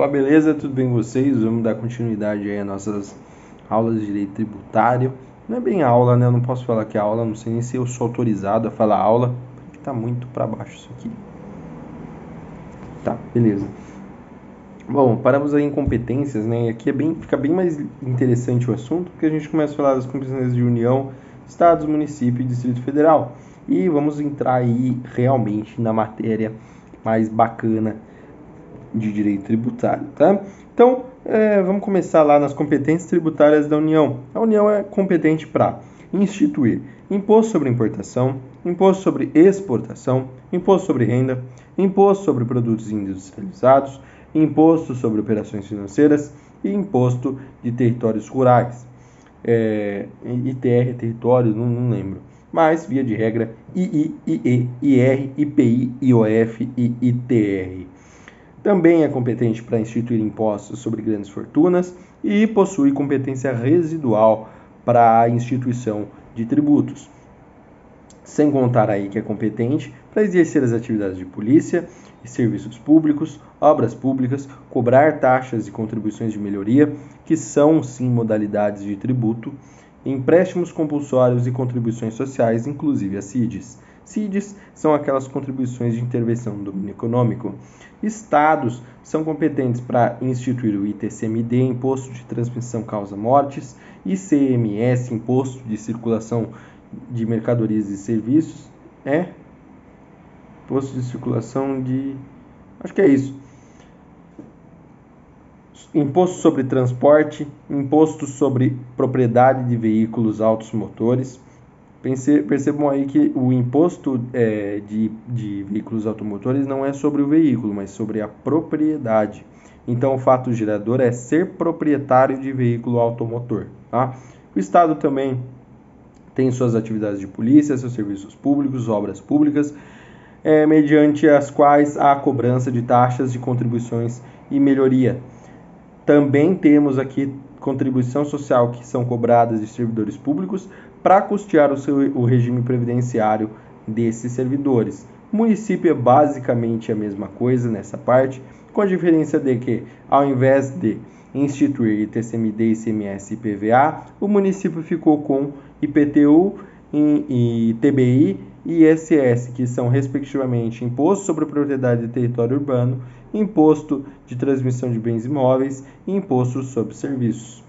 Opa, beleza? Tudo bem com vocês? Vamos dar continuidade aí às nossas aulas de direito tributário. Não é bem aula, né? Eu não posso falar que é aula, não sei nem se eu sou autorizado a falar aula, porque tá muito para baixo isso aqui. Tá, beleza. Bom, paramos aí em competências, né? E aqui é bem, fica bem mais interessante o assunto, porque a gente começa a falar das competências de União, Estados, Município e Distrito Federal. E vamos entrar aí realmente na matéria mais bacana de direito tributário, tá? Então, é, vamos começar lá nas competências tributárias da União. A União é competente para instituir imposto sobre importação, imposto sobre exportação, imposto sobre renda, imposto sobre produtos industrializados, imposto sobre operações financeiras e imposto de territórios rurais. É, ITR territórios, não, não lembro. Mas, via de regra, II, IE, IR, IPI, IOF e ITR. Também é competente para instituir impostos sobre grandes fortunas e possui competência residual para a instituição de tributos. Sem contar aí que é competente para exercer as atividades de polícia e serviços públicos, obras públicas, cobrar taxas e contribuições de melhoria, que são sim modalidades de tributo, empréstimos compulsórios e contribuições sociais, inclusive as CIDs. CIDs são aquelas contribuições de intervenção no domínio econômico. Estados são competentes para instituir o ITCMD, Imposto de Transmissão Causa Mortes, ICMS, Imposto de Circulação de Mercadorias e Serviços, é Imposto de Circulação de. Acho que é isso. Imposto sobre transporte, imposto sobre propriedade de veículos altos motores, Percebam aí que o imposto é, de, de veículos automotores não é sobre o veículo, mas sobre a propriedade. Então, o fato gerador é ser proprietário de veículo automotor. Tá? O Estado também tem suas atividades de polícia, seus serviços públicos, obras públicas, é, mediante as quais há cobrança de taxas de contribuições e melhoria. Também temos aqui contribuição social que são cobradas de servidores públicos para custear o, seu, o regime previdenciário desses servidores. O município é basicamente a mesma coisa nessa parte, com a diferença de que, ao invés de instituir ITCMD, ICMS e IPVA, o município ficou com IPTU, e, TBI e ISS, que são respectivamente Imposto sobre Propriedade de Território Urbano, Imposto de Transmissão de Bens Imóveis e Imposto sobre Serviços.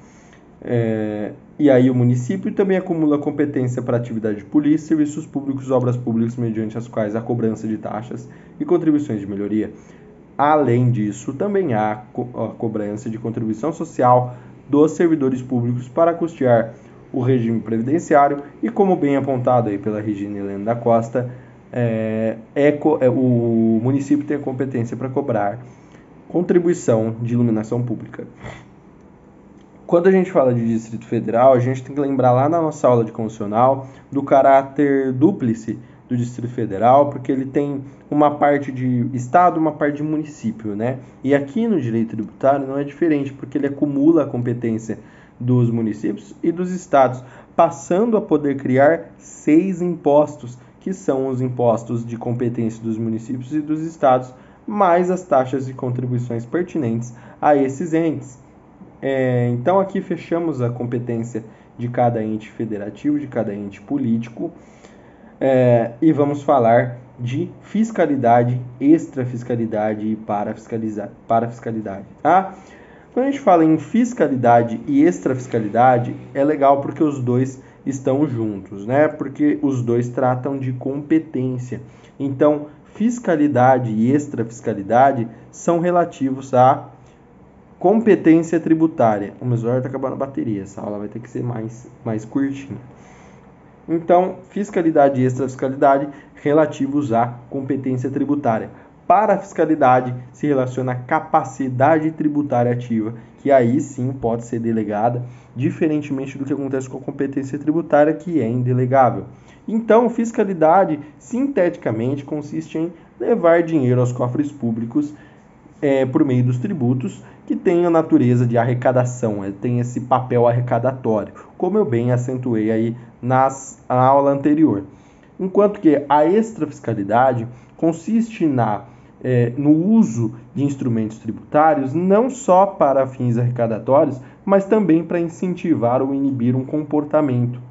É, e aí o município também acumula competência para atividade de polícia, serviços públicos, obras públicas, mediante as quais há cobrança de taxas e contribuições de melhoria. Além disso, também há a cobrança de contribuição social dos servidores públicos para custear o regime previdenciário e, como bem apontado aí pela Regina Helena da Costa, é, é, é, o município tem a competência para cobrar contribuição de iluminação pública. Quando a gente fala de Distrito Federal, a gente tem que lembrar lá na nossa aula de constitucional do caráter dúplice do Distrito Federal, porque ele tem uma parte de estado, uma parte de município, né? E aqui no direito tributário não é diferente, porque ele acumula a competência dos municípios e dos estados, passando a poder criar seis impostos, que são os impostos de competência dos municípios e dos estados, mais as taxas e contribuições pertinentes a esses entes. É, então aqui fechamos a competência de cada ente federativo, de cada ente político, é, e vamos falar de fiscalidade, extrafiscalidade e parafiscalidade. Tá? Quando a gente fala em fiscalidade e extrafiscalidade, é legal porque os dois estão juntos, né? Porque os dois tratam de competência. Então, fiscalidade e extrafiscalidade são relativos a competência tributária. O meu celular está acabando a bateria, essa aula vai ter que ser mais, mais curtinha. Então, fiscalidade e extrafiscalidade relativos à competência tributária. Para a fiscalidade se relaciona a capacidade tributária ativa, que aí sim pode ser delegada, diferentemente do que acontece com a competência tributária, que é indelegável. Então, fiscalidade, sinteticamente, consiste em levar dinheiro aos cofres públicos é, por meio dos tributos que tem a natureza de arrecadação, ele tem esse papel arrecadatório, como eu bem acentuei aí nas, na aula anterior. Enquanto que a extrafiscalidade consiste na é, no uso de instrumentos tributários, não só para fins arrecadatórios, mas também para incentivar ou inibir um comportamento.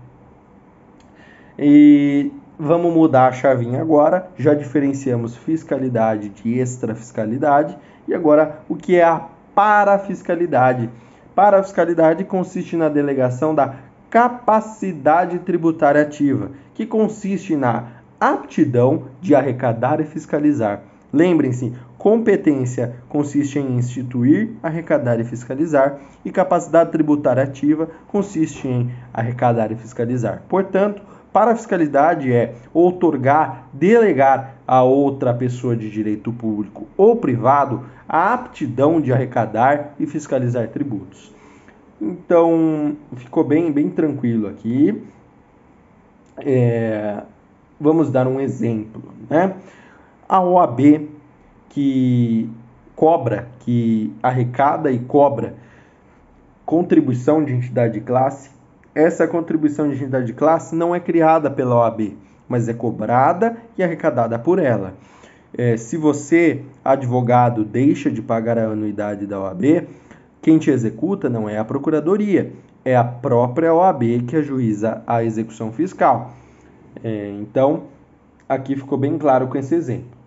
E vamos mudar a chavinha agora, já diferenciamos fiscalidade de extrafiscalidade, e agora o que é a parafiscalidade? Parafiscalidade consiste na delegação da capacidade tributária ativa, que consiste na aptidão de arrecadar e fiscalizar. Lembrem-se, competência consiste em instituir, arrecadar e fiscalizar, e capacidade tributária ativa consiste em arrecadar e fiscalizar. Portanto, para a fiscalidade é outorgar, delegar a outra pessoa de direito público ou privado a aptidão de arrecadar e fiscalizar tributos. Então, ficou bem, bem tranquilo aqui. É, vamos dar um exemplo. Né? A OAB que cobra, que arrecada e cobra contribuição de entidade de classe, essa contribuição de entidade de classe não é criada pela OAB, mas é cobrada e arrecadada por ela. É, se você, advogado, deixa de pagar a anuidade da OAB, quem te executa não é a Procuradoria, é a própria OAB que ajuiza a execução fiscal. É, então, aqui ficou bem claro com esse exemplo.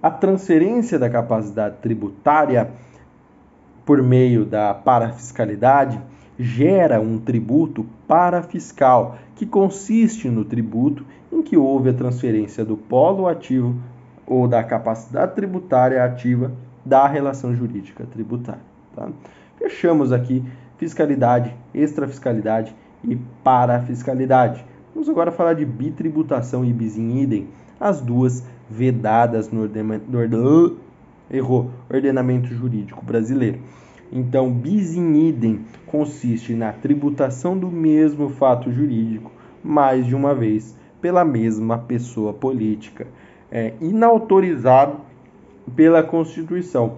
A transferência da capacidade tributária por meio da parafiscalidade gera um tributo parafiscal, que consiste no tributo em que houve a transferência do polo ativo ou da capacidade tributária ativa da relação jurídica tributária. Tá? Fechamos aqui fiscalidade, extrafiscalidade e parafiscalidade. Vamos agora falar de bitributação e bis in idem, as duas vedadas no, no errou, ordenamento jurídico brasileiro. Então, bis in idem consiste na tributação do mesmo fato jurídico mais de uma vez pela mesma pessoa política, é inautorizado pela Constituição.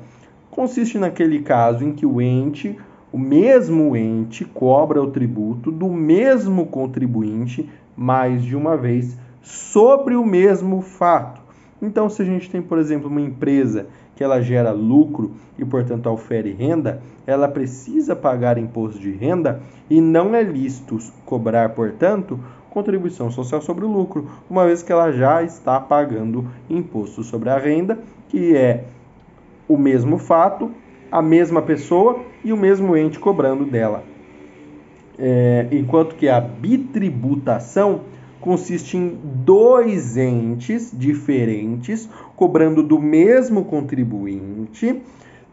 Consiste naquele caso em que o ente, o mesmo ente, cobra o tributo do mesmo contribuinte mais de uma vez sobre o mesmo fato. Então, se a gente tem, por exemplo, uma empresa que ela gera lucro e, portanto, ofere renda, ela precisa pagar imposto de renda e não é lícito cobrar, portanto, contribuição social sobre o lucro, uma vez que ela já está pagando imposto sobre a renda, que é o mesmo fato, a mesma pessoa e o mesmo ente cobrando dela. É, enquanto que a bitributação consiste em dois entes diferentes cobrando do mesmo contribuinte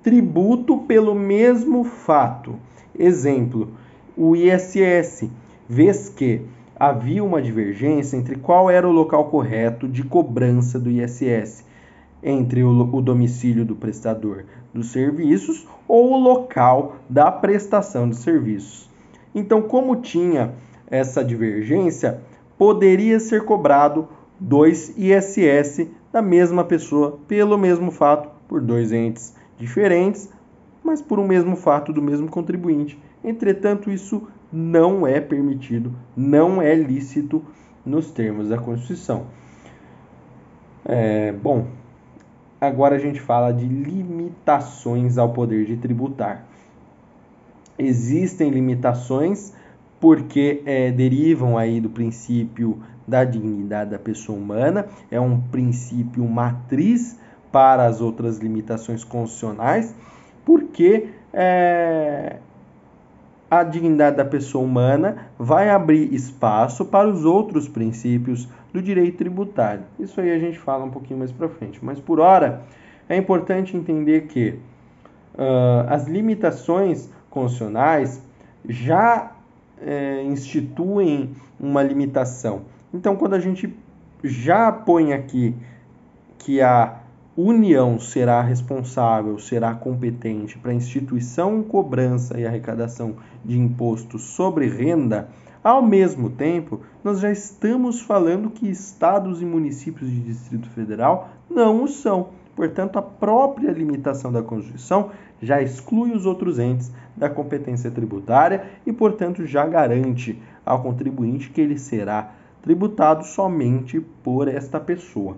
tributo pelo mesmo fato. Exemplo, o ISS, vez que havia uma divergência entre qual era o local correto de cobrança do ISS, entre o, o domicílio do prestador dos serviços ou o local da prestação de serviços. Então, como tinha essa divergência, poderia ser cobrado dois ISS da mesma pessoa pelo mesmo fato por dois entes diferentes, mas por um mesmo fato do mesmo contribuinte. Entretanto, isso não é permitido, não é lícito nos termos da Constituição. É, bom, agora a gente fala de limitações ao poder de tributar. Existem limitações porque é, derivam aí do princípio da dignidade da pessoa humana, é um princípio matriz para as outras limitações constitucionais, porque é, a dignidade da pessoa humana vai abrir espaço para os outros princípios do direito tributário. Isso aí a gente fala um pouquinho mais para frente, mas por hora é importante entender que uh, as limitações constitucionais já é, instituem uma limitação. Então, quando a gente já põe aqui que a União será responsável, será competente para instituição, cobrança e arrecadação de impostos sobre renda, ao mesmo tempo, nós já estamos falando que estados e municípios de Distrito Federal não o são. Portanto, a própria limitação da Constituição já exclui os outros entes da competência tributária e, portanto, já garante ao contribuinte que ele será tributado somente por esta pessoa.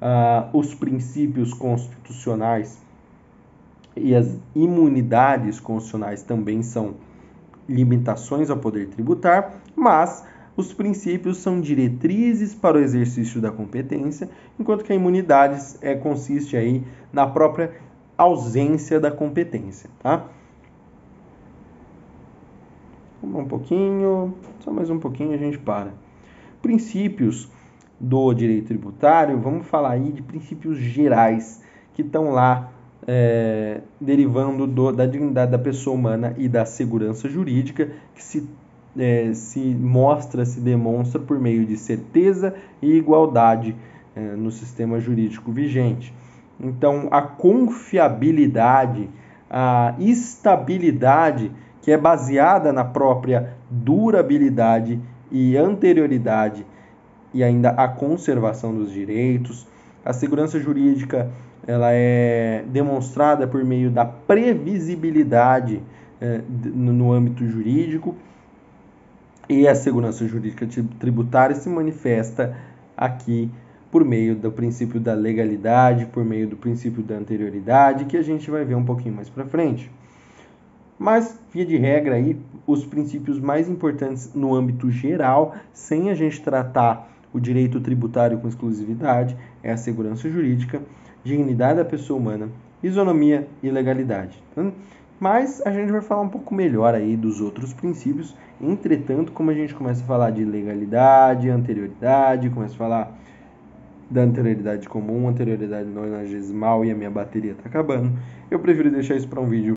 uh, os princípios constitucionais e as imunidades constitucionais também são limitações ao poder tributar, mas os princípios são diretrizes para o exercício da competência, enquanto que a imunidade é, consiste aí na própria ausência da competência, tá? Um pouquinho, só mais um pouquinho a gente para. Princípios do direito tributário, vamos falar aí de princípios gerais que estão lá é, derivando do, da dignidade da pessoa humana e da segurança jurídica, que se, é, se mostra, se demonstra por meio de certeza e igualdade é, no sistema jurídico vigente. Então, a confiabilidade, a estabilidade, que é baseada na própria durabilidade e anterioridade e ainda a conservação dos direitos. A segurança jurídica ela é demonstrada por meio da previsibilidade é, no âmbito jurídico e a segurança jurídica tributária se manifesta aqui por meio do princípio da legalidade, por meio do princípio da anterioridade, que a gente vai ver um pouquinho mais para frente. Mas, via de regra, aí, os princípios mais importantes no âmbito geral, sem a gente tratar o direito tributário com exclusividade, é a segurança jurídica, dignidade da pessoa humana, isonomia e legalidade. Mas a gente vai falar um pouco melhor aí dos outros princípios. Entretanto, como a gente começa a falar de legalidade, anterioridade, começa a falar da anterioridade comum, anterioridade nonagesimal e a minha bateria está acabando, eu prefiro deixar isso para um vídeo